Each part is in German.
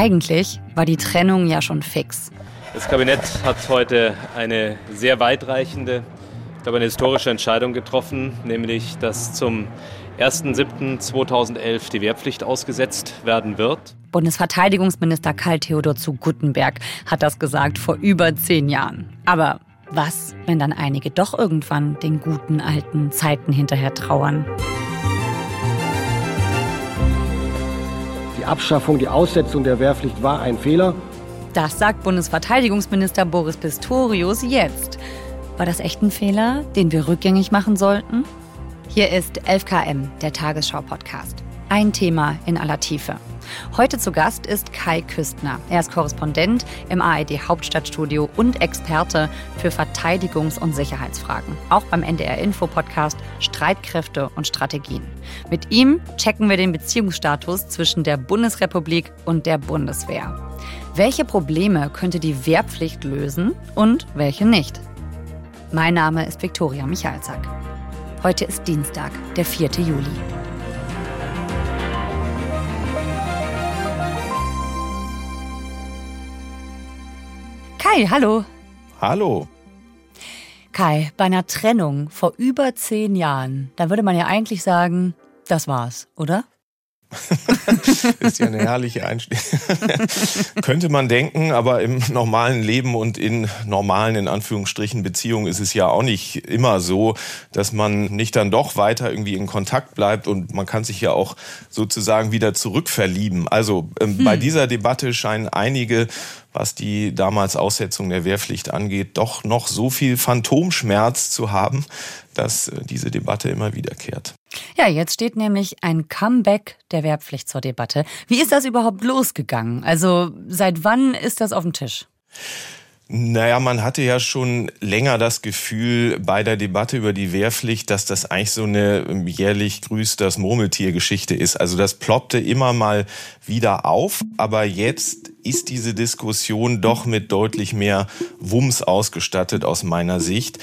Eigentlich war die Trennung ja schon fix. Das Kabinett hat heute eine sehr weitreichende, ich glaube eine historische Entscheidung getroffen, nämlich dass zum 1.7.2011 die Wehrpflicht ausgesetzt werden wird. Bundesverteidigungsminister Karl Theodor zu Guttenberg hat das gesagt vor über zehn Jahren. Aber was, wenn dann einige doch irgendwann den guten alten Zeiten hinterher trauern? Abschaffung, die Aussetzung der Wehrpflicht war ein Fehler. Das sagt Bundesverteidigungsminister Boris Pistorius jetzt. War das echt ein Fehler, den wir rückgängig machen sollten? Hier ist 11KM, der Tagesschau-Podcast. Ein Thema in aller Tiefe. Heute zu Gast ist Kai Küstner. Er ist Korrespondent im ARD Hauptstadtstudio und Experte für Verteidigungs- und Sicherheitsfragen. Auch beim NDR Info Podcast Streitkräfte und Strategien. Mit ihm checken wir den Beziehungsstatus zwischen der Bundesrepublik und der Bundeswehr. Welche Probleme könnte die Wehrpflicht lösen und welche nicht? Mein Name ist Viktoria Michalzack. Heute ist Dienstag, der 4. Juli. Kai, hallo. Hallo. Kai, bei einer Trennung vor über zehn Jahren, da würde man ja eigentlich sagen, das war's, oder? ist ja eine herrliche Einstellung. Könnte man denken, aber im normalen Leben und in normalen, in Anführungsstrichen, Beziehungen ist es ja auch nicht immer so, dass man nicht dann doch weiter irgendwie in Kontakt bleibt und man kann sich ja auch sozusagen wieder zurückverlieben. Also ähm, hm. bei dieser Debatte scheinen einige was die damals Aussetzung der Wehrpflicht angeht, doch noch so viel Phantomschmerz zu haben, dass äh, diese Debatte immer wiederkehrt. Ja, jetzt steht nämlich ein Comeback der Wehrpflicht zur Debatte. Wie ist das überhaupt losgegangen? Also seit wann ist das auf dem Tisch? Naja, man hatte ja schon länger das Gefühl bei der Debatte über die Wehrpflicht, dass das eigentlich so eine jährlich grüßt das Murmeltier-Geschichte ist. Also das ploppte immer mal wieder auf, aber jetzt ist diese Diskussion doch mit deutlich mehr Wumms ausgestattet aus meiner Sicht.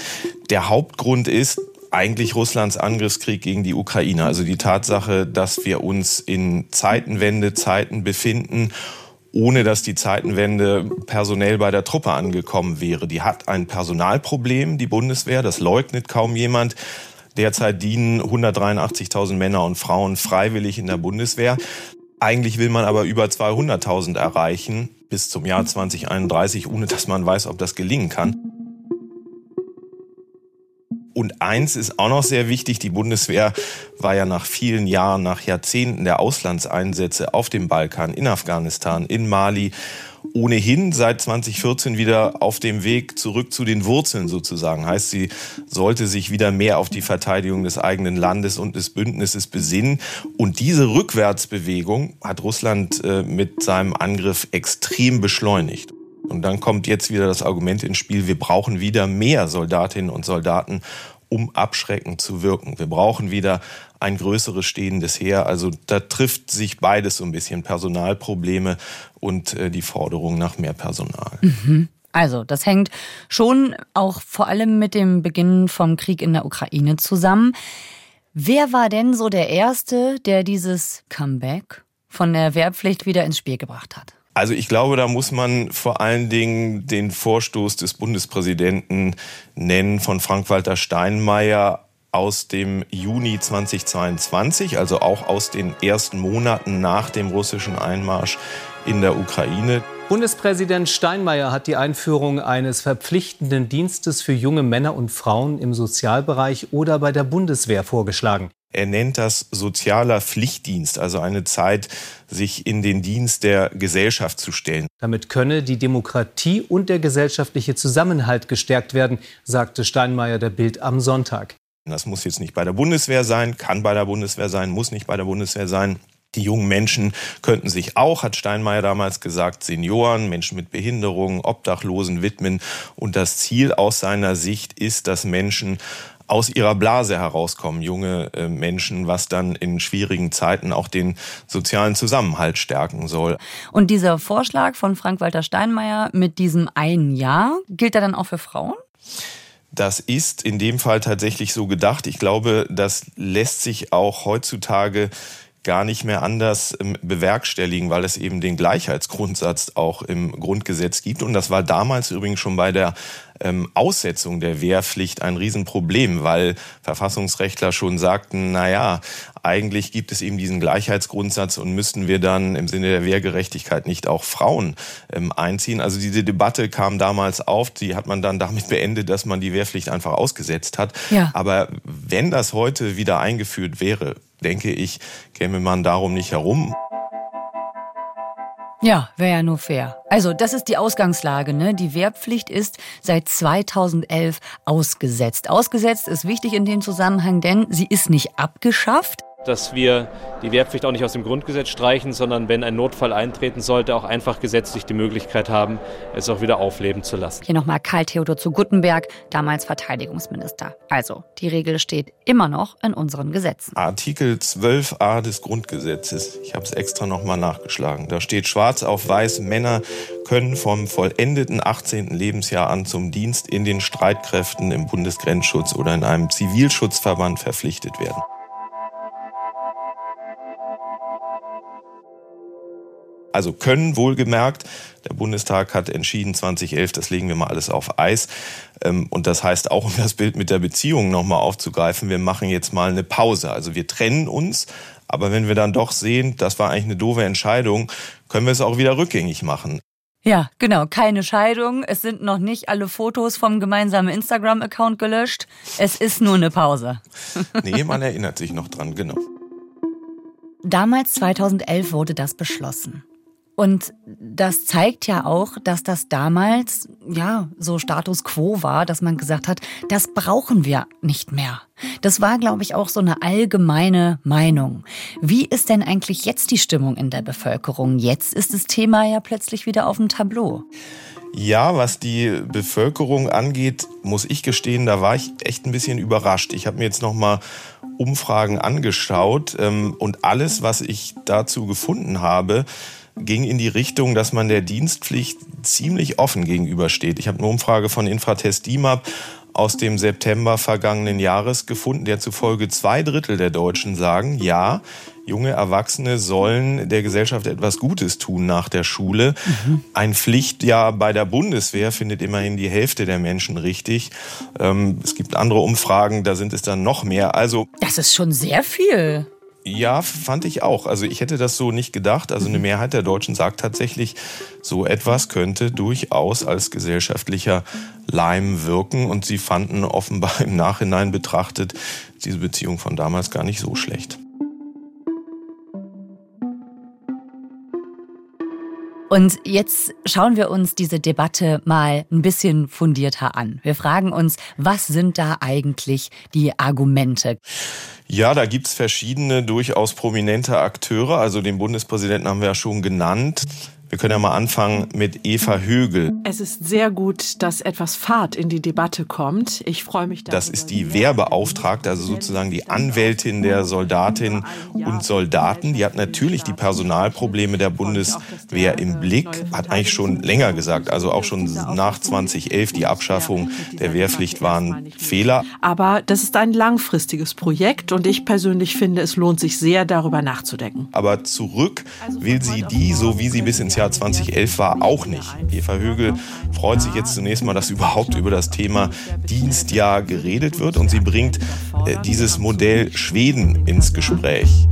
Der Hauptgrund ist, eigentlich Russlands Angriffskrieg gegen die Ukraine. Also die Tatsache, dass wir uns in Zeitenwende-Zeiten befinden ohne dass die Zeitenwende personell bei der Truppe angekommen wäre. Die hat ein Personalproblem, die Bundeswehr, das leugnet kaum jemand. Derzeit dienen 183.000 Männer und Frauen freiwillig in der Bundeswehr. Eigentlich will man aber über 200.000 erreichen bis zum Jahr 2031, ohne dass man weiß, ob das gelingen kann. Und eins ist auch noch sehr wichtig, die Bundeswehr war ja nach vielen Jahren, nach Jahrzehnten der Auslandseinsätze auf dem Balkan, in Afghanistan, in Mali ohnehin seit 2014 wieder auf dem Weg zurück zu den Wurzeln sozusagen. Heißt, sie sollte sich wieder mehr auf die Verteidigung des eigenen Landes und des Bündnisses besinnen. Und diese Rückwärtsbewegung hat Russland äh, mit seinem Angriff extrem beschleunigt. Und dann kommt jetzt wieder das Argument ins Spiel, wir brauchen wieder mehr Soldatinnen und Soldaten, um abschreckend zu wirken. Wir brauchen wieder ein größeres stehendes Heer. Also da trifft sich beides so ein bisschen Personalprobleme und äh, die Forderung nach mehr Personal. Mhm. Also, das hängt schon auch vor allem mit dem Beginn vom Krieg in der Ukraine zusammen. Wer war denn so der Erste, der dieses Comeback von der Wehrpflicht wieder ins Spiel gebracht hat? Also ich glaube, da muss man vor allen Dingen den Vorstoß des Bundespräsidenten nennen von Frank-Walter Steinmeier aus dem Juni 2022, also auch aus den ersten Monaten nach dem russischen Einmarsch in der Ukraine. Bundespräsident Steinmeier hat die Einführung eines verpflichtenden Dienstes für junge Männer und Frauen im Sozialbereich oder bei der Bundeswehr vorgeschlagen. Er nennt das sozialer Pflichtdienst, also eine Zeit, sich in den Dienst der Gesellschaft zu stellen. Damit könne die Demokratie und der gesellschaftliche Zusammenhalt gestärkt werden, sagte Steinmeier der Bild am Sonntag. Das muss jetzt nicht bei der Bundeswehr sein, kann bei der Bundeswehr sein, muss nicht bei der Bundeswehr sein. Die jungen Menschen könnten sich auch, hat Steinmeier damals gesagt, Senioren, Menschen mit Behinderungen, Obdachlosen widmen. Und das Ziel aus seiner Sicht ist, dass Menschen aus ihrer Blase herauskommen, junge äh, Menschen, was dann in schwierigen Zeiten auch den sozialen Zusammenhalt stärken soll. Und dieser Vorschlag von Frank-Walter Steinmeier mit diesem einen Jahr, gilt er dann auch für Frauen? Das ist in dem Fall tatsächlich so gedacht. Ich glaube, das lässt sich auch heutzutage gar nicht mehr anders ähm, bewerkstelligen, weil es eben den Gleichheitsgrundsatz auch im Grundgesetz gibt. Und das war damals übrigens schon bei der ähm, Aussetzung der Wehrpflicht ein Riesenproblem, weil Verfassungsrechtler schon sagten, na ja, eigentlich gibt es eben diesen Gleichheitsgrundsatz und müssten wir dann im Sinne der Wehrgerechtigkeit nicht auch Frauen ähm, einziehen. Also diese Debatte kam damals auf, die hat man dann damit beendet, dass man die Wehrpflicht einfach ausgesetzt hat. Ja. Aber wenn das heute wieder eingeführt wäre, denke ich, käme man darum nicht herum. Ja, wäre ja nur fair. Also, das ist die Ausgangslage. Ne? Die Wehrpflicht ist seit 2011 ausgesetzt. Ausgesetzt ist wichtig in dem Zusammenhang, denn sie ist nicht abgeschafft dass wir die Wehrpflicht auch nicht aus dem Grundgesetz streichen, sondern wenn ein Notfall eintreten sollte, auch einfach gesetzlich die Möglichkeit haben, es auch wieder aufleben zu lassen. Hier nochmal Karl Theodor zu Guttenberg, damals Verteidigungsminister. Also, die Regel steht immer noch in unseren Gesetzen. Artikel 12a des Grundgesetzes, ich habe es extra nochmal nachgeschlagen, da steht schwarz auf weiß, Männer können vom vollendeten 18. Lebensjahr an zum Dienst in den Streitkräften im Bundesgrenzschutz oder in einem Zivilschutzverband verpflichtet werden. Also können wohlgemerkt. Der Bundestag hat entschieden 2011, das legen wir mal alles auf Eis. Ähm, und das heißt auch, um das Bild mit der Beziehung nochmal aufzugreifen, wir machen jetzt mal eine Pause. Also wir trennen uns, aber wenn wir dann doch sehen, das war eigentlich eine doofe Entscheidung, können wir es auch wieder rückgängig machen. Ja, genau, keine Scheidung. Es sind noch nicht alle Fotos vom gemeinsamen Instagram-Account gelöscht. Es ist nur eine Pause. nee, man erinnert sich noch dran, genau. Damals 2011 wurde das beschlossen. Und das zeigt ja auch, dass das damals, ja, so Status quo war, dass man gesagt hat, das brauchen wir nicht mehr. Das war, glaube ich, auch so eine allgemeine Meinung. Wie ist denn eigentlich jetzt die Stimmung in der Bevölkerung? Jetzt ist das Thema ja plötzlich wieder auf dem Tableau. Ja, was die Bevölkerung angeht, muss ich gestehen, da war ich echt ein bisschen überrascht. Ich habe mir jetzt noch mal Umfragen angeschaut ähm, und alles, was ich dazu gefunden habe, ging in die Richtung, dass man der Dienstpflicht ziemlich offen gegenübersteht. Ich habe eine Umfrage von Infratest DIMAP aus dem September vergangenen Jahres gefunden, der zufolge zwei Drittel der Deutschen sagen, ja, junge Erwachsene sollen der Gesellschaft etwas Gutes tun nach der Schule. Mhm. Ein Pflichtjahr bei der Bundeswehr findet immerhin die Hälfte der Menschen richtig. Ähm, es gibt andere Umfragen, da sind es dann noch mehr. Also das ist schon sehr viel. Ja, fand ich auch. Also ich hätte das so nicht gedacht. Also eine mhm. Mehrheit der Deutschen sagt tatsächlich, so etwas könnte durchaus als gesellschaftlicher Leim wirken. Und sie fanden offenbar im Nachhinein betrachtet diese Beziehung von damals gar nicht so schlecht. Und jetzt schauen wir uns diese Debatte mal ein bisschen fundierter an. Wir fragen uns, was sind da eigentlich die Argumente? Ja, da gibt's verschiedene durchaus prominente Akteure. Also den Bundespräsidenten haben wir ja schon genannt. Wir können ja mal anfangen mit Eva Högel. Es ist sehr gut, dass etwas Fahrt in die Debatte kommt. Ich freue mich darüber. Das ist die Wehrbeauftragte, also sozusagen die Anwältin der Soldatinnen und Soldaten. Die hat natürlich die Personalprobleme der Bundeswehr im Blick, hat eigentlich schon länger gesagt, also auch schon nach 2011 die Abschaffung der Wehrpflicht war ein Fehler. Aber das ist ein langfristiges Projekt und ich persönlich finde, es lohnt sich sehr, darüber nachzudenken. Aber zurück will sie die, so wie sie bis ins Jahr 2011 war, auch nicht. Eva Högel freut sich jetzt zunächst mal, dass überhaupt über das Thema Dienstjahr geredet wird und sie bringt äh, dieses Modell Schweden ins Gespräch.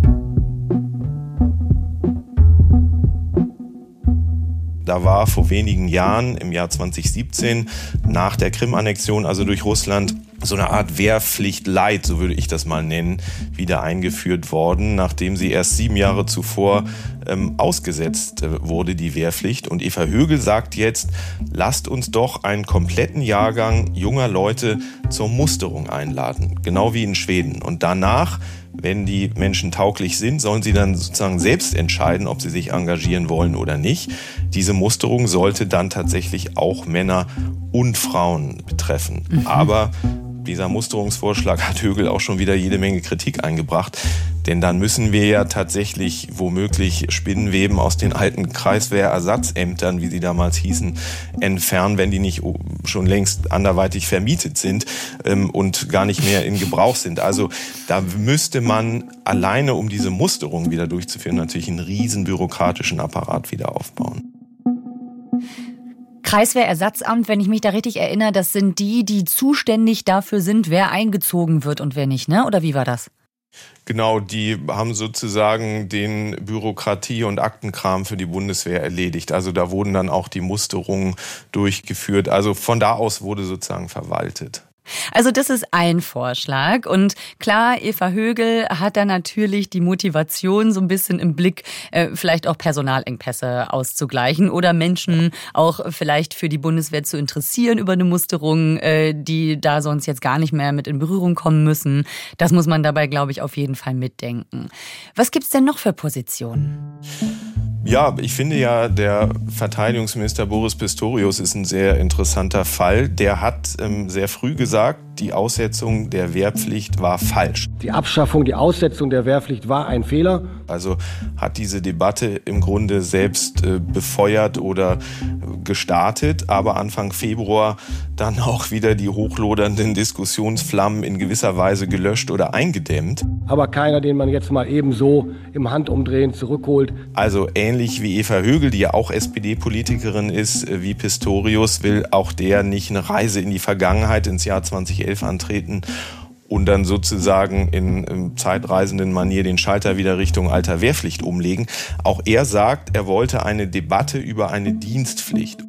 Da war vor wenigen Jahren, im Jahr 2017, nach der Krim-Annexion, also durch Russland, so eine Art Wehrpflicht Light, so würde ich das mal nennen, wieder eingeführt worden, nachdem sie erst sieben Jahre zuvor ähm, ausgesetzt äh, wurde, die Wehrpflicht. Und Eva Högel sagt jetzt, lasst uns doch einen kompletten Jahrgang junger Leute zur Musterung einladen, genau wie in Schweden. Und danach wenn die Menschen tauglich sind, sollen sie dann sozusagen selbst entscheiden, ob sie sich engagieren wollen oder nicht. Diese Musterung sollte dann tatsächlich auch Männer und Frauen betreffen. Mhm. Aber dieser Musterungsvorschlag hat Högel auch schon wieder jede Menge Kritik eingebracht. Denn dann müssen wir ja tatsächlich womöglich Spinnenweben aus den alten Kreiswehrersatzämtern, wie sie damals hießen, entfernen, wenn die nicht schon längst anderweitig vermietet sind ähm, und gar nicht mehr in Gebrauch sind. Also da müsste man alleine, um diese Musterung wieder durchzuführen, natürlich einen riesen bürokratischen Apparat wieder aufbauen. Kreiswehrersatzamt, wenn ich mich da richtig erinnere, das sind die, die zuständig dafür sind, wer eingezogen wird und wer nicht, ne? Oder wie war das? Genau, die haben sozusagen den Bürokratie- und Aktenkram für die Bundeswehr erledigt. Also da wurden dann auch die Musterungen durchgeführt. Also von da aus wurde sozusagen verwaltet. Also das ist ein Vorschlag. Und klar, Eva Högel hat da natürlich die Motivation so ein bisschen im Blick, äh, vielleicht auch Personalengpässe auszugleichen oder Menschen auch vielleicht für die Bundeswehr zu interessieren über eine Musterung, äh, die da sonst jetzt gar nicht mehr mit in Berührung kommen müssen. Das muss man dabei, glaube ich, auf jeden Fall mitdenken. Was gibt's denn noch für Positionen? Ja, ich finde ja, der Verteidigungsminister Boris Pistorius ist ein sehr interessanter Fall. Der hat ähm, sehr früh gesagt, die Aussetzung der Wehrpflicht war falsch. Die Abschaffung, die Aussetzung der Wehrpflicht war ein Fehler. Also hat diese Debatte im Grunde selbst äh, befeuert oder gestartet, aber Anfang Februar dann auch wieder die hochlodernden Diskussionsflammen in gewisser Weise gelöscht oder eingedämmt. Aber keiner, den man jetzt mal ebenso im Handumdrehen zurückholt. Also ähnlich wie Eva Högel, die ja auch SPD-Politikerin ist, äh, wie Pistorius, will auch der nicht eine Reise in die Vergangenheit ins Jahr 2011 antreten und dann sozusagen in, in zeitreisenden Manier den Schalter wieder Richtung alter Wehrpflicht umlegen. Auch er sagt, er wollte eine Debatte über eine Dienstpflicht.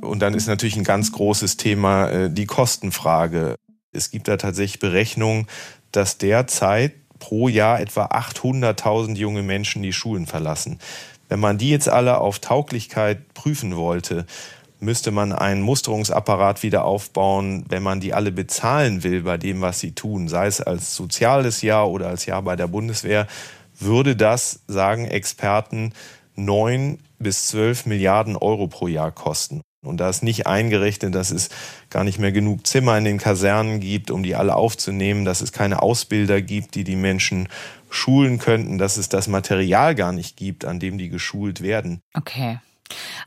Und dann ist natürlich ein ganz großes Thema äh, die Kostenfrage. Es gibt da tatsächlich Berechnungen, dass derzeit pro Jahr etwa 800.000 junge Menschen die Schulen verlassen. Wenn man die jetzt alle auf Tauglichkeit prüfen wollte müsste man einen Musterungsapparat wieder aufbauen, wenn man die alle bezahlen will bei dem, was sie tun, sei es als soziales Jahr oder als Jahr bei der Bundeswehr, würde das, sagen Experten, neun bis zwölf Milliarden Euro pro Jahr kosten. Und da ist nicht eingerechnet, dass es gar nicht mehr genug Zimmer in den Kasernen gibt, um die alle aufzunehmen, dass es keine Ausbilder gibt, die die Menschen schulen könnten, dass es das Material gar nicht gibt, an dem die geschult werden. Okay.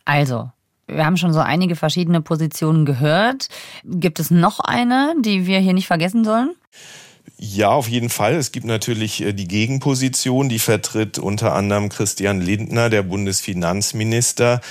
Also, wir haben schon so einige verschiedene Positionen gehört. Gibt es noch eine, die wir hier nicht vergessen sollen? Ja, auf jeden Fall. Es gibt natürlich äh, die Gegenposition, die vertritt unter anderem Christian Lindner, der Bundesfinanzminister.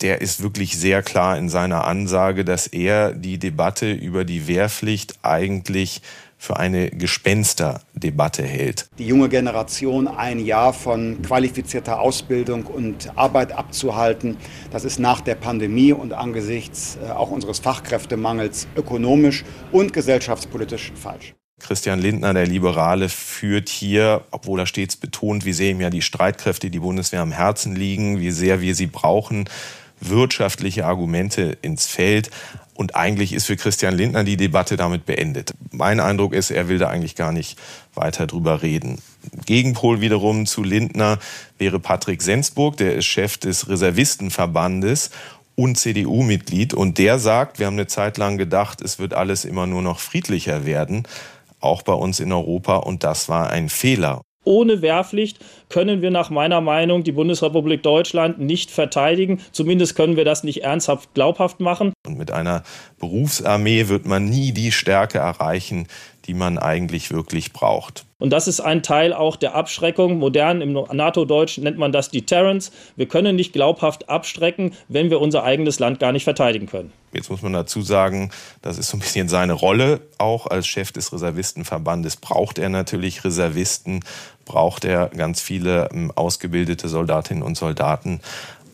Der ist wirklich sehr klar in seiner Ansage, dass er die Debatte über die Wehrpflicht eigentlich für eine Gespensterdebatte hält. Die junge Generation ein Jahr von qualifizierter Ausbildung und Arbeit abzuhalten, das ist nach der Pandemie und angesichts äh, auch unseres Fachkräftemangels ökonomisch und gesellschaftspolitisch falsch. Christian Lindner, der Liberale, führt hier, obwohl er stets betont, wie sehr ihm ja die Streitkräfte, die Bundeswehr am Herzen liegen, wie sehr wir sie brauchen, wirtschaftliche Argumente ins Feld. Und eigentlich ist für Christian Lindner die Debatte damit beendet. Mein Eindruck ist, er will da eigentlich gar nicht weiter drüber reden. Gegenpol wiederum zu Lindner wäre Patrick Sensburg, der ist Chef des Reservistenverbandes und CDU-Mitglied. Und der sagt, wir haben eine Zeit lang gedacht, es wird alles immer nur noch friedlicher werden, auch bei uns in Europa. Und das war ein Fehler. Ohne Wehrpflicht können wir nach meiner Meinung die Bundesrepublik Deutschland nicht verteidigen. Zumindest können wir das nicht ernsthaft glaubhaft machen. Und mit einer Berufsarmee wird man nie die Stärke erreichen, die man eigentlich wirklich braucht. Und das ist ein Teil auch der Abschreckung. Modern im NATO-Deutsch nennt man das Deterrence. Wir können nicht glaubhaft abstrecken, wenn wir unser eigenes Land gar nicht verteidigen können. Jetzt muss man dazu sagen, das ist so ein bisschen seine Rolle. Auch als Chef des Reservistenverbandes braucht er natürlich Reservisten, braucht er ganz viele ähm, ausgebildete Soldatinnen und Soldaten.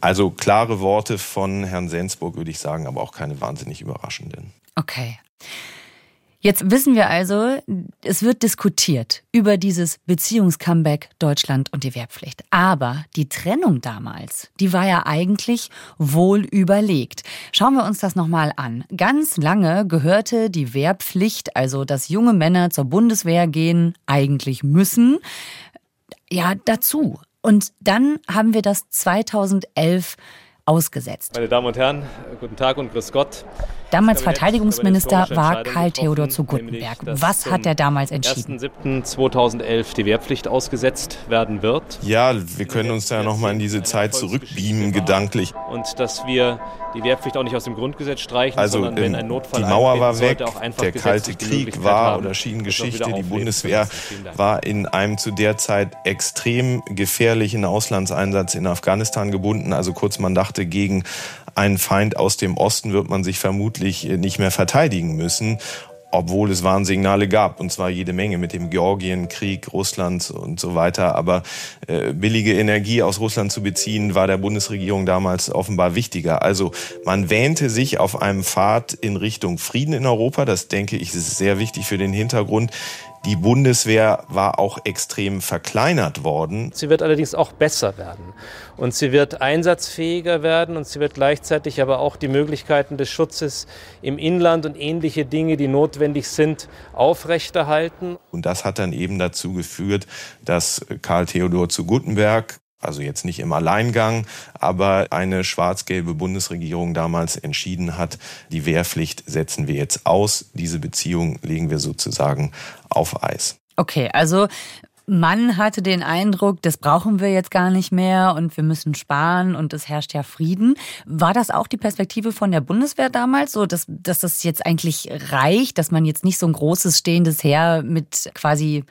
Also klare Worte von Herrn Sensburg, würde ich sagen, aber auch keine wahnsinnig überraschenden. Okay. Jetzt wissen wir also, es wird diskutiert über dieses Beziehungscomeback Deutschland und die Wehrpflicht. Aber die Trennung damals, die war ja eigentlich wohl überlegt. Schauen wir uns das nochmal an. Ganz lange gehörte die Wehrpflicht, also dass junge Männer zur Bundeswehr gehen, eigentlich müssen, ja, dazu. Und dann haben wir das 2011 ausgesetzt. Meine Damen und Herren, guten Tag und grüß Gott. Damals Verteidigungsminister war Karl Theodor zu Guttenberg. Was hat er damals entschieden? 1.7.2011 die Wehrpflicht ausgesetzt werden wird. Ja, wir können uns da nochmal in diese Zeit zurückbeamen, gedanklich. Und dass wir die Wehrpflicht auch nicht aus dem Grundgesetz streichen, also, sondern wenn ein Notfall die Mauer war weg, der Kalte Krieg war oder schien Geschichte, die Bundeswehr war in einem zu der Zeit extrem gefährlichen Auslandseinsatz in Afghanistan gebunden. Also kurz, man dachte, gegen einen Feind aus dem Osten wird man sich vermutlich nicht mehr verteidigen müssen obwohl es Warnsignale gab, und zwar jede Menge mit dem Georgienkrieg, Russland und so weiter. Aber äh, billige Energie aus Russland zu beziehen, war der Bundesregierung damals offenbar wichtiger. Also man wähnte sich auf einem Pfad in Richtung Frieden in Europa. Das denke ich ist sehr wichtig für den Hintergrund. Die Bundeswehr war auch extrem verkleinert worden. Sie wird allerdings auch besser werden. Und sie wird einsatzfähiger werden und sie wird gleichzeitig aber auch die Möglichkeiten des Schutzes im Inland und ähnliche Dinge, die notwendig sind, aufrechterhalten. Und das hat dann eben dazu geführt, dass Karl Theodor zu Guttenberg also jetzt nicht im Alleingang, aber eine schwarz-gelbe Bundesregierung damals entschieden hat, die Wehrpflicht setzen wir jetzt aus, diese Beziehung legen wir sozusagen auf Eis. Okay, also man hatte den Eindruck, das brauchen wir jetzt gar nicht mehr und wir müssen sparen und es herrscht ja Frieden. War das auch die Perspektive von der Bundeswehr damals, so dass, dass das jetzt eigentlich reicht, dass man jetzt nicht so ein großes stehendes Heer mit quasi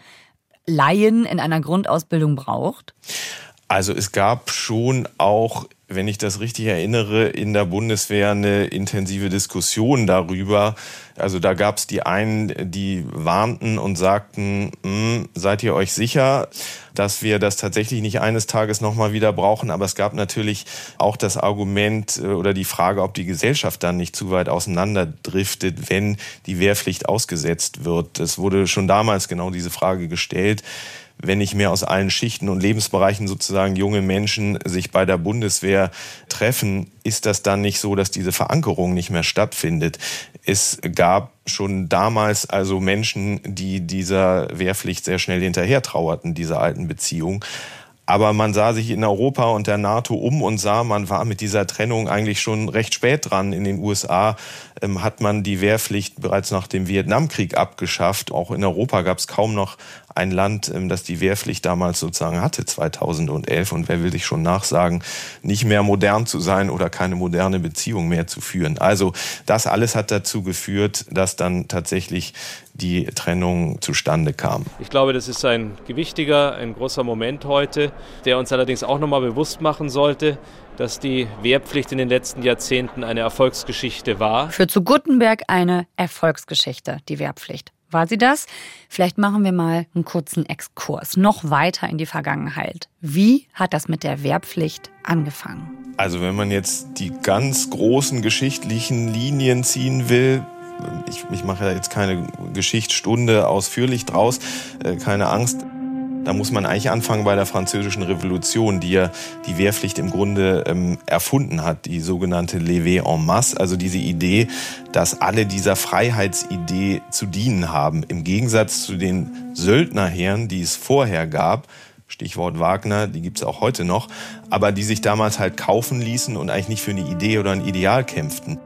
Laien in einer Grundausbildung braucht? Also es gab schon auch, wenn ich das richtig erinnere, in der Bundeswehr eine intensive Diskussion darüber. Also da gab es die einen, die warnten und sagten, hm, seid ihr euch sicher, dass wir das tatsächlich nicht eines Tages nochmal wieder brauchen? Aber es gab natürlich auch das Argument äh, oder die Frage, ob die Gesellschaft dann nicht zu weit auseinanderdriftet, wenn die Wehrpflicht ausgesetzt wird. Es wurde schon damals genau diese Frage gestellt wenn nicht mehr aus allen Schichten und Lebensbereichen sozusagen junge Menschen sich bei der Bundeswehr treffen, ist das dann nicht so, dass diese Verankerung nicht mehr stattfindet? Es gab schon damals also Menschen, die dieser Wehrpflicht sehr schnell hinterher trauerten, dieser alten Beziehung. Aber man sah sich in Europa und der NATO um und sah, man war mit dieser Trennung eigentlich schon recht spät dran. In den USA ähm, hat man die Wehrpflicht bereits nach dem Vietnamkrieg abgeschafft. Auch in Europa gab es kaum noch ein Land, ähm, das die Wehrpflicht damals sozusagen hatte, 2011. Und wer will sich schon nachsagen, nicht mehr modern zu sein oder keine moderne Beziehung mehr zu führen. Also das alles hat dazu geführt, dass dann tatsächlich die Trennung zustande kam. Ich glaube, das ist ein gewichtiger, ein großer Moment heute, der uns allerdings auch nochmal bewusst machen sollte, dass die Wehrpflicht in den letzten Jahrzehnten eine Erfolgsgeschichte war. Für zu Guttenberg eine Erfolgsgeschichte, die Wehrpflicht. War sie das? Vielleicht machen wir mal einen kurzen Exkurs noch weiter in die Vergangenheit. Wie hat das mit der Wehrpflicht angefangen? Also wenn man jetzt die ganz großen geschichtlichen Linien ziehen will, ich, ich mache ja jetzt keine Geschichtsstunde ausführlich draus, äh, keine Angst. Da muss man eigentlich anfangen bei der Französischen Revolution, die ja die Wehrpflicht im Grunde ähm, erfunden hat, die sogenannte Levé en masse, also diese Idee, dass alle dieser Freiheitsidee zu dienen haben, im Gegensatz zu den Söldnerheeren, die es vorher gab, Stichwort Wagner, die gibt's auch heute noch, aber die sich damals halt kaufen ließen und eigentlich nicht für eine Idee oder ein Ideal kämpften.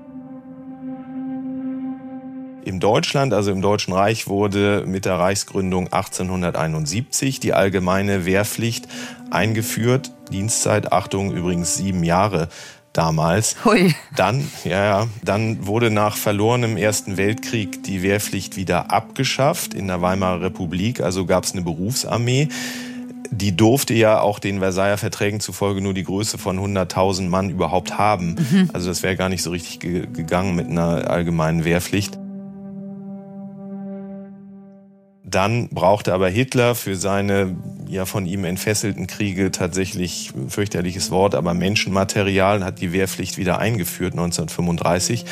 Im Deutschland, also im Deutschen Reich, wurde mit der Reichsgründung 1871 die allgemeine Wehrpflicht eingeführt. Dienstzeit, Achtung, übrigens sieben Jahre damals. Hui. Dann, ja, ja, dann wurde nach verlorenem Ersten Weltkrieg die Wehrpflicht wieder abgeschafft in der Weimarer Republik. Also gab es eine Berufsarmee. Die durfte ja auch den Versailler Verträgen zufolge nur die Größe von 100.000 Mann überhaupt haben. Mhm. Also das wäre gar nicht so richtig gegangen mit einer allgemeinen Wehrpflicht. Dann brauchte aber Hitler für seine ja von ihm entfesselten Kriege tatsächlich fürchterliches Wort, aber Menschenmaterial hat die Wehrpflicht wieder eingeführt 1935.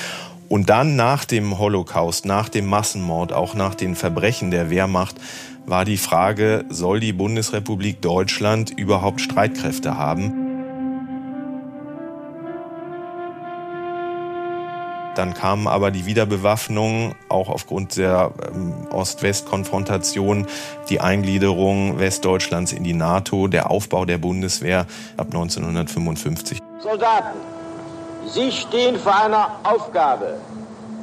Und dann nach dem Holocaust, nach dem Massenmord, auch nach den Verbrechen der Wehrmacht, war die Frage, soll die Bundesrepublik Deutschland überhaupt Streitkräfte haben? Dann kam aber die Wiederbewaffnung, auch aufgrund der ähm, Ost-West-Konfrontation, die Eingliederung Westdeutschlands in die NATO, der Aufbau der Bundeswehr ab 1955. Soldaten, Sie stehen vor einer Aufgabe,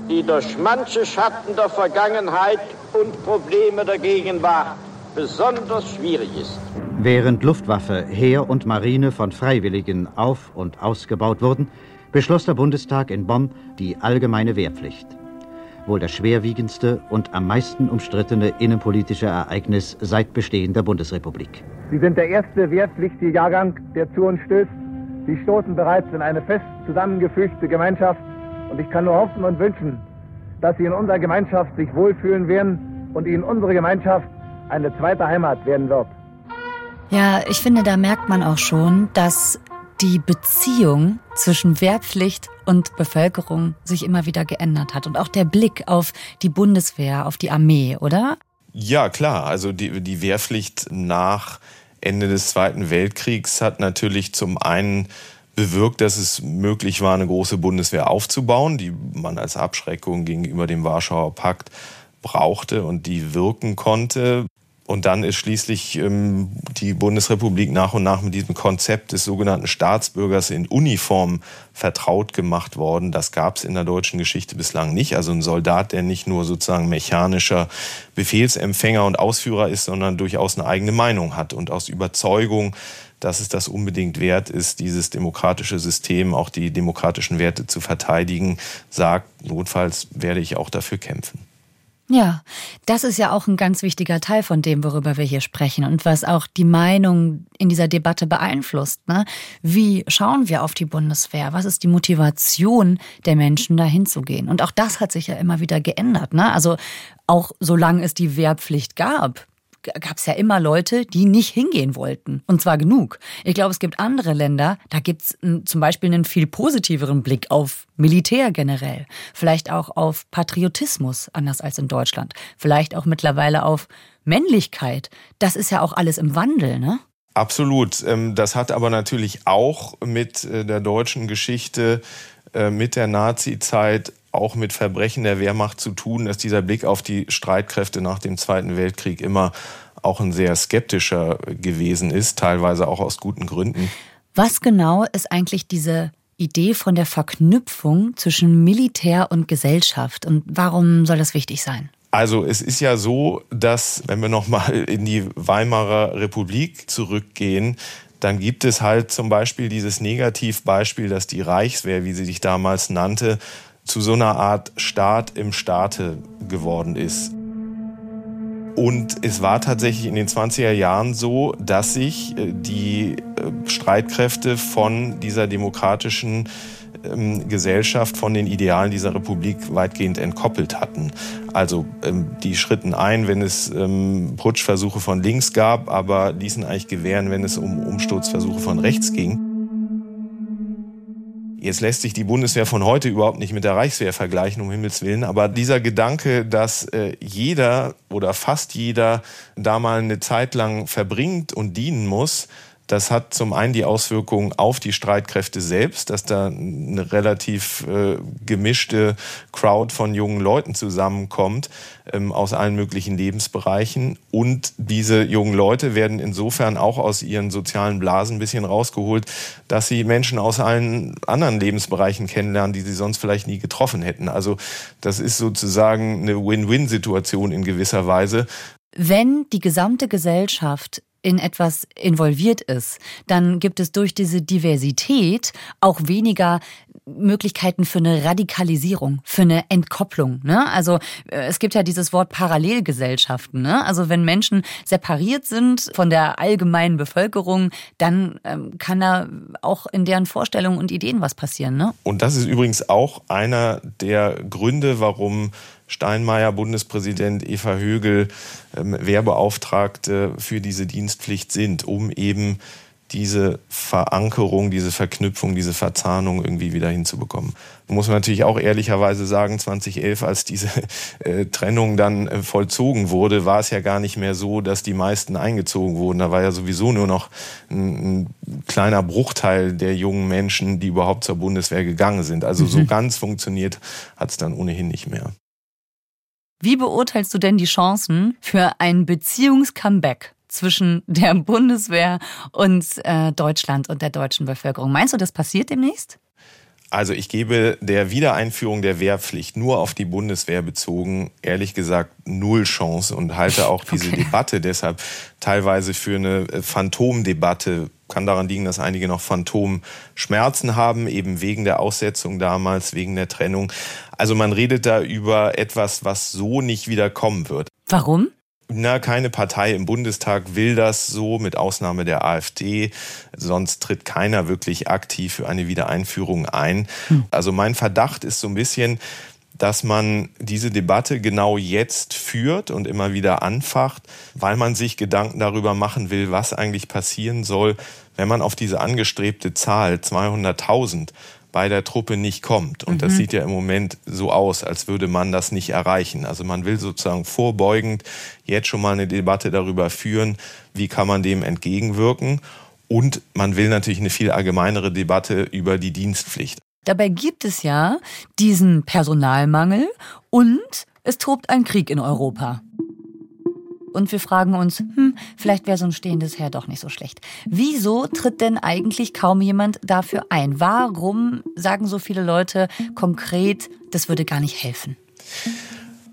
die durch manche Schatten der Vergangenheit und Probleme der Gegenwart besonders schwierig ist. Während Luftwaffe, Heer und Marine von Freiwilligen auf- und ausgebaut wurden, beschloss der Bundestag in Bonn die allgemeine Wehrpflicht. Wohl das schwerwiegendste und am meisten umstrittene innenpolitische Ereignis seit Bestehen der Bundesrepublik. Sie sind der erste wehrpflichtige Jahrgang, der zu uns stößt. Sie stoßen bereits in eine fest zusammengefügte Gemeinschaft. Und ich kann nur hoffen und wünschen, dass Sie in unserer Gemeinschaft sich wohlfühlen werden und Ihnen unsere Gemeinschaft eine zweite Heimat werden wird. Ja, ich finde, da merkt man auch schon, dass die Beziehung zwischen Wehrpflicht und Bevölkerung sich immer wieder geändert hat. Und auch der Blick auf die Bundeswehr, auf die Armee, oder? Ja, klar. Also die, die Wehrpflicht nach Ende des Zweiten Weltkriegs hat natürlich zum einen bewirkt, dass es möglich war, eine große Bundeswehr aufzubauen, die man als Abschreckung gegenüber dem Warschauer Pakt brauchte und die wirken konnte. Und dann ist schließlich ähm, die Bundesrepublik nach und nach mit diesem Konzept des sogenannten Staatsbürgers in Uniform vertraut gemacht worden. Das gab es in der deutschen Geschichte bislang nicht. Also ein Soldat, der nicht nur sozusagen mechanischer Befehlsempfänger und Ausführer ist, sondern durchaus eine eigene Meinung hat und aus Überzeugung dass es das unbedingt wert ist, dieses demokratische System, auch die demokratischen Werte zu verteidigen, sagt, notfalls werde ich auch dafür kämpfen. Ja, das ist ja auch ein ganz wichtiger Teil von dem, worüber wir hier sprechen und was auch die Meinung in dieser Debatte beeinflusst. Ne? Wie schauen wir auf die Bundeswehr? Was ist die Motivation der Menschen, da hinzugehen? Und auch das hat sich ja immer wieder geändert. Ne? Also auch solange es die Wehrpflicht gab, gab es ja immer Leute, die nicht hingehen wollten. Und zwar genug. Ich glaube, es gibt andere Länder, da gibt es zum Beispiel einen viel positiveren Blick auf Militär generell. Vielleicht auch auf Patriotismus, anders als in Deutschland. Vielleicht auch mittlerweile auf Männlichkeit. Das ist ja auch alles im Wandel, ne? Absolut. Ähm, das hat aber natürlich auch mit äh, der deutschen Geschichte, äh, mit der Nazi-Zeit auch mit Verbrechen der Wehrmacht zu tun, dass dieser Blick auf die Streitkräfte nach dem Zweiten Weltkrieg immer auch ein sehr skeptischer gewesen ist, teilweise auch aus guten Gründen. Was genau ist eigentlich diese Idee von der Verknüpfung zwischen Militär und Gesellschaft und warum soll das wichtig sein? Also es ist ja so, dass wenn wir noch mal in die Weimarer Republik zurückgehen, dann gibt es halt zum Beispiel dieses Negativbeispiel, dass die Reichswehr, wie sie sich damals nannte, zu so einer Art Staat im Staate geworden ist. Und es war tatsächlich in den 20er Jahren so, dass sich äh, die äh, Streitkräfte von dieser demokratischen ähm, Gesellschaft, von den Idealen dieser Republik weitgehend entkoppelt hatten. Also ähm, die schritten ein, wenn es ähm, Putschversuche von links gab, aber ließen eigentlich gewähren, wenn es um Umsturzversuche von rechts ging. Jetzt lässt sich die Bundeswehr von heute überhaupt nicht mit der Reichswehr vergleichen, um Himmels Willen. Aber dieser Gedanke, dass äh, jeder oder fast jeder da mal eine Zeit lang verbringt und dienen muss, das hat zum einen die Auswirkungen auf die Streitkräfte selbst, dass da eine relativ äh, gemischte Crowd von jungen Leuten zusammenkommt ähm, aus allen möglichen Lebensbereichen. Und diese jungen Leute werden insofern auch aus ihren sozialen Blasen ein bisschen rausgeholt, dass sie Menschen aus allen anderen Lebensbereichen kennenlernen, die sie sonst vielleicht nie getroffen hätten. Also das ist sozusagen eine Win-Win-Situation in gewisser Weise. Wenn die gesamte Gesellschaft in etwas involviert ist, dann gibt es durch diese Diversität auch weniger Möglichkeiten für eine Radikalisierung, für eine Entkopplung. Ne? Also äh, es gibt ja dieses Wort Parallelgesellschaften. Ne? Also wenn Menschen separiert sind von der allgemeinen Bevölkerung, dann ähm, kann da auch in deren Vorstellungen und Ideen was passieren. Ne? Und das ist übrigens auch einer der Gründe, warum Steinmeier, Bundespräsident Eva Högel, ähm, Wehrbeauftragte für diese Dienstpflicht sind, um eben diese Verankerung, diese Verknüpfung, diese Verzahnung irgendwie wieder hinzubekommen. Da muss man natürlich auch ehrlicherweise sagen, 2011, als diese äh, Trennung dann äh, vollzogen wurde, war es ja gar nicht mehr so, dass die meisten eingezogen wurden. Da war ja sowieso nur noch ein, ein kleiner Bruchteil der jungen Menschen, die überhaupt zur Bundeswehr gegangen sind. Also mhm. so ganz funktioniert hat es dann ohnehin nicht mehr. Wie beurteilst du denn die Chancen für ein Beziehungscomeback zwischen der Bundeswehr und äh, Deutschland und der deutschen Bevölkerung? Meinst du, das passiert demnächst? Also ich gebe der Wiedereinführung der Wehrpflicht nur auf die Bundeswehr bezogen, ehrlich gesagt, null Chance und halte auch diese okay. Debatte deshalb teilweise für eine äh, Phantomdebatte. Kann daran liegen, dass einige noch Phantomschmerzen haben, eben wegen der Aussetzung damals, wegen der Trennung. Also man redet da über etwas, was so nicht wieder kommen wird. Warum? Na, keine Partei im Bundestag will das so, mit Ausnahme der AfD. Sonst tritt keiner wirklich aktiv für eine Wiedereinführung ein. Hm. Also mein Verdacht ist so ein bisschen, dass man diese Debatte genau jetzt führt und immer wieder anfacht, weil man sich Gedanken darüber machen will, was eigentlich passieren soll, wenn man auf diese angestrebte Zahl 200.000 bei der Truppe nicht kommt. Und mhm. das sieht ja im Moment so aus, als würde man das nicht erreichen. Also man will sozusagen vorbeugend jetzt schon mal eine Debatte darüber führen, wie kann man dem entgegenwirken. Und man will natürlich eine viel allgemeinere Debatte über die Dienstpflicht. Dabei gibt es ja diesen Personalmangel und es tobt ein Krieg in Europa. Und wir fragen uns, hm, vielleicht wäre so ein stehendes Heer doch nicht so schlecht. Wieso tritt denn eigentlich kaum jemand dafür ein? Warum sagen so viele Leute konkret, das würde gar nicht helfen?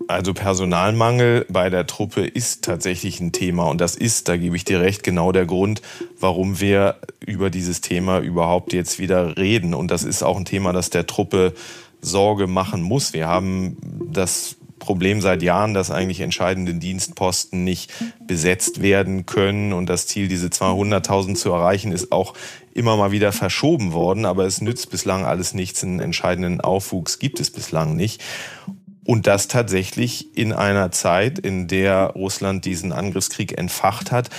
Also Personalmangel bei der Truppe ist tatsächlich ein Thema und das ist, da gebe ich dir recht, genau der Grund, warum wir über dieses Thema überhaupt jetzt wieder reden. Und das ist auch ein Thema, das der Truppe Sorge machen muss. Wir haben das Problem seit Jahren, dass eigentlich entscheidende Dienstposten nicht besetzt werden können. Und das Ziel, diese 200.000 zu erreichen, ist auch immer mal wieder verschoben worden. Aber es nützt bislang alles nichts. Einen entscheidenden Aufwuchs gibt es bislang nicht. Und das tatsächlich in einer Zeit, in der Russland diesen Angriffskrieg entfacht hat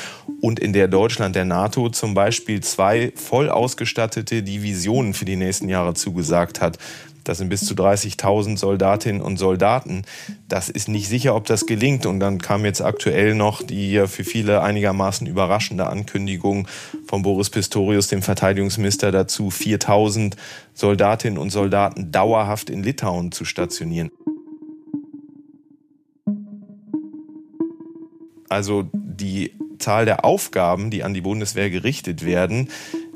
und in der Deutschland der NATO zum Beispiel zwei voll ausgestattete Divisionen für die nächsten Jahre zugesagt hat. Das sind bis zu 30.000 Soldatinnen und Soldaten. Das ist nicht sicher, ob das gelingt. Und dann kam jetzt aktuell noch die für viele einigermaßen überraschende Ankündigung von Boris Pistorius, dem Verteidigungsminister, dazu, 4.000 Soldatinnen und Soldaten dauerhaft in Litauen zu stationieren. Also die Zahl der Aufgaben, die an die Bundeswehr gerichtet werden,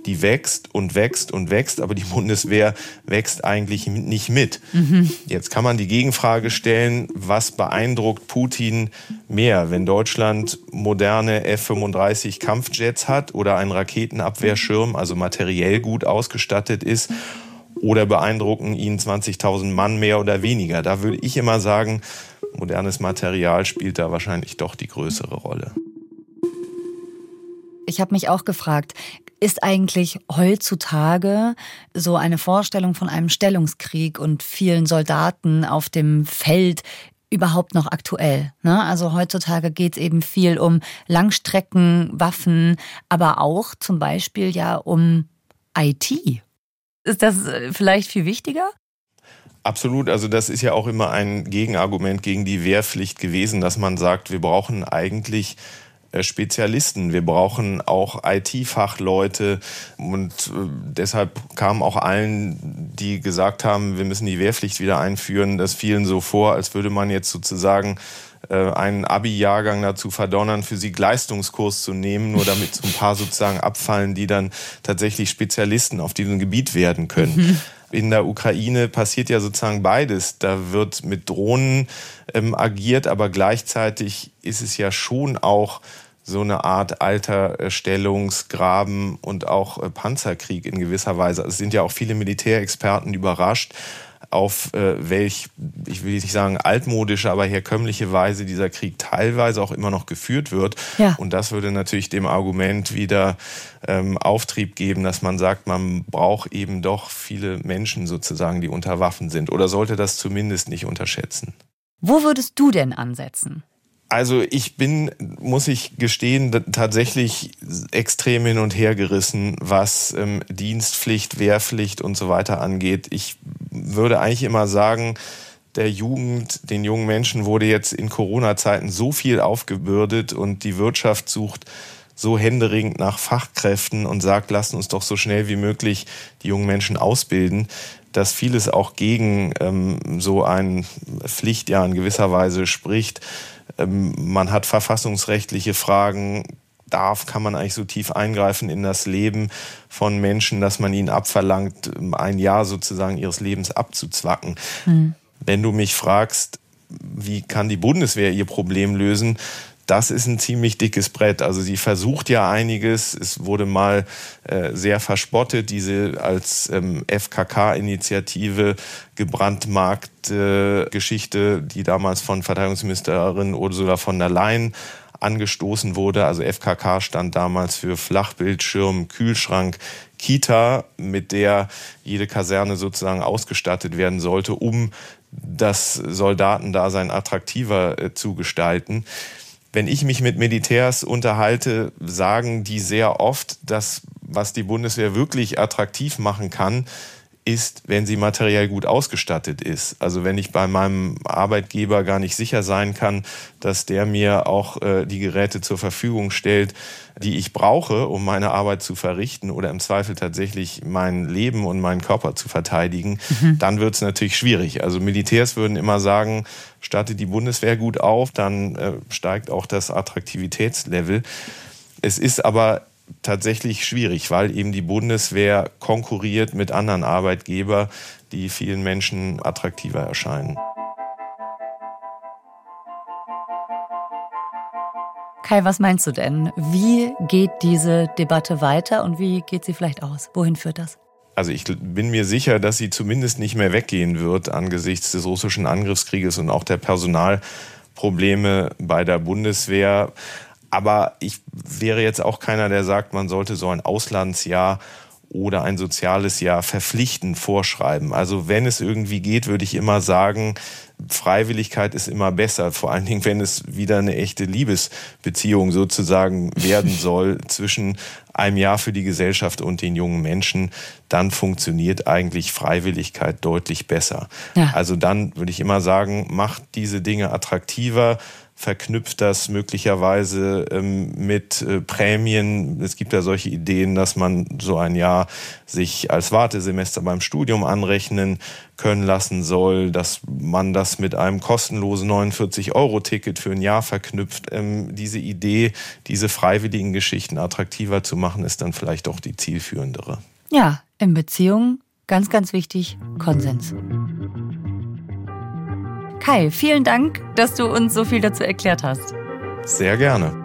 die wächst und wächst und wächst, aber die Bundeswehr wächst eigentlich nicht mit. Mhm. Jetzt kann man die Gegenfrage stellen, was beeindruckt Putin mehr, wenn Deutschland moderne F-35 Kampfjets hat oder einen Raketenabwehrschirm, also materiell gut ausgestattet ist, oder beeindrucken ihn 20.000 Mann mehr oder weniger? Da würde ich immer sagen, modernes Material spielt da wahrscheinlich doch die größere Rolle. Ich habe mich auch gefragt, ist eigentlich heutzutage so eine Vorstellung von einem Stellungskrieg und vielen Soldaten auf dem Feld überhaupt noch aktuell. Ne? Also heutzutage geht es eben viel um Langstreckenwaffen, aber auch zum Beispiel ja um IT. Ist das äh, vielleicht viel wichtiger? Absolut. Also das ist ja auch immer ein Gegenargument gegen die Wehrpflicht gewesen, dass man sagt, wir brauchen eigentlich Spezialisten. Wir brauchen auch IT-Fachleute und äh, deshalb kam auch allen, die gesagt haben, wir müssen die Wehrpflicht wieder einführen, das vielen so vor, als würde man jetzt sozusagen äh, einen Abi-Jahrgang dazu verdonnern, Physik-Leistungskurs zu nehmen, nur damit so ein paar sozusagen abfallen, die dann tatsächlich Spezialisten auf diesem Gebiet werden können. Mhm. In der Ukraine passiert ja sozusagen beides. Da wird mit Drohnen ähm, agiert, aber gleichzeitig ist es ja schon auch so eine Art Alterstellungsgraben und auch äh, Panzerkrieg in gewisser Weise. Es sind ja auch viele Militärexperten überrascht, auf äh, welch, ich will nicht sagen altmodische, aber herkömmliche Weise dieser Krieg teilweise auch immer noch geführt wird. Ja. Und das würde natürlich dem Argument wieder ähm, Auftrieb geben, dass man sagt, man braucht eben doch viele Menschen sozusagen, die unter Waffen sind. Oder sollte das zumindest nicht unterschätzen. Wo würdest du denn ansetzen? Also ich bin, muss ich gestehen, tatsächlich extrem hin und her gerissen, was ähm, Dienstpflicht, Wehrpflicht und so weiter angeht. Ich würde eigentlich immer sagen, der Jugend, den jungen Menschen wurde jetzt in Corona-Zeiten so viel aufgebürdet und die Wirtschaft sucht so händeringend nach Fachkräften und sagt, lasst uns doch so schnell wie möglich die jungen Menschen ausbilden, dass vieles auch gegen ähm, so ein Pflichtjahr in gewisser Weise spricht. Ähm, man hat verfassungsrechtliche Fragen. darf, kann man eigentlich so tief eingreifen in das Leben von Menschen, dass man ihnen abverlangt, ein Jahr sozusagen ihres Lebens abzuzwacken. Mhm. Wenn du mich fragst, wie kann die Bundeswehr ihr Problem lösen, das ist ein ziemlich dickes Brett. Also sie versucht ja einiges. Es wurde mal äh, sehr verspottet, diese als ähm, FKK-Initiative gebrandmarkte äh, Geschichte, die damals von Verteidigungsministerin Ursula von der Leyen angestoßen wurde. Also FKK stand damals für Flachbildschirm, Kühlschrank, Kita, mit der jede Kaserne sozusagen ausgestattet werden sollte, um das Soldatendasein attraktiver äh, zu gestalten wenn ich mich mit Militärs unterhalte, sagen die sehr oft, dass was die Bundeswehr wirklich attraktiv machen kann, ist, wenn sie materiell gut ausgestattet ist. Also wenn ich bei meinem Arbeitgeber gar nicht sicher sein kann, dass der mir auch äh, die Geräte zur Verfügung stellt, die ich brauche, um meine Arbeit zu verrichten oder im Zweifel tatsächlich mein Leben und meinen Körper zu verteidigen, mhm. dann wird es natürlich schwierig. Also Militärs würden immer sagen, startet die Bundeswehr gut auf, dann äh, steigt auch das Attraktivitätslevel. Es ist aber tatsächlich schwierig, weil eben die Bundeswehr konkurriert mit anderen Arbeitgebern, die vielen Menschen attraktiver erscheinen. Kai, was meinst du denn? Wie geht diese Debatte weiter und wie geht sie vielleicht aus? Wohin führt das? Also ich bin mir sicher, dass sie zumindest nicht mehr weggehen wird angesichts des russischen Angriffskrieges und auch der Personalprobleme bei der Bundeswehr. Aber ich wäre jetzt auch keiner, der sagt, man sollte so ein Auslandsjahr oder ein soziales Jahr verpflichtend vorschreiben. Also wenn es irgendwie geht, würde ich immer sagen, Freiwilligkeit ist immer besser, vor allen Dingen, wenn es wieder eine echte Liebesbeziehung sozusagen werden soll zwischen einem Jahr für die Gesellschaft und den jungen Menschen, dann funktioniert eigentlich Freiwilligkeit deutlich besser. Ja. Also dann würde ich immer sagen, macht diese Dinge attraktiver, verknüpft das möglicherweise ähm, mit äh, Prämien. Es gibt ja solche Ideen, dass man so ein Jahr sich als Wartesemester beim Studium anrechnen können lassen soll, dass man das mit einem kostenlosen 49-Euro-Ticket für ein Jahr verknüpft. Ähm, diese Idee, diese freiwilligen Geschichten attraktiver zu machen, ist dann vielleicht auch die zielführendere. Ja, in Beziehungen ganz, ganz wichtig, Konsens. Kai, vielen Dank, dass du uns so viel dazu erklärt hast. Sehr gerne.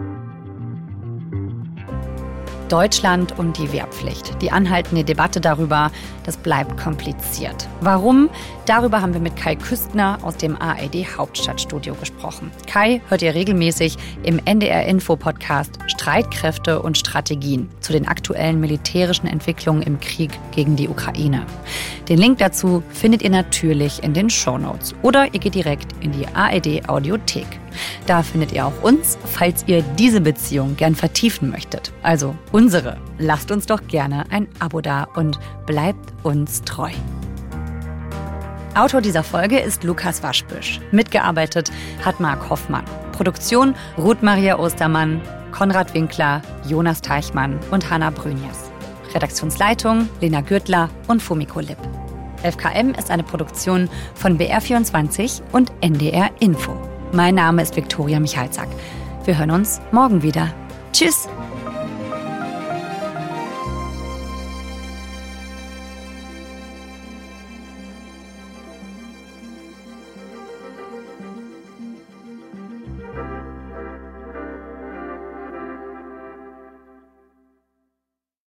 Deutschland und die Wehrpflicht. Die anhaltende Debatte darüber, das bleibt kompliziert. Warum? Darüber haben wir mit Kai Küstner aus dem ARD Hauptstadtstudio gesprochen. Kai hört ihr regelmäßig im NDR Info Podcast Streitkräfte und Strategien zu den aktuellen militärischen Entwicklungen im Krieg gegen die Ukraine. Den Link dazu findet ihr natürlich in den Show Notes oder ihr geht direkt in die ARD Audiothek. Da findet ihr auch uns, falls ihr diese Beziehung gern vertiefen möchtet. Also unsere. Lasst uns doch gerne ein Abo da und bleibt uns treu. Autor dieser Folge ist Lukas Waschbüsch. Mitgearbeitet hat Marc Hoffmann. Produktion Ruth Maria Ostermann, Konrad Winkler, Jonas Teichmann und Hanna Brünjes. Redaktionsleitung Lena Gürtler und Fumiko Lipp. FKM ist eine Produktion von BR24 und NDR Info. Mein Name ist Viktoria Michalzack. Wir hören uns morgen wieder. Tschüss!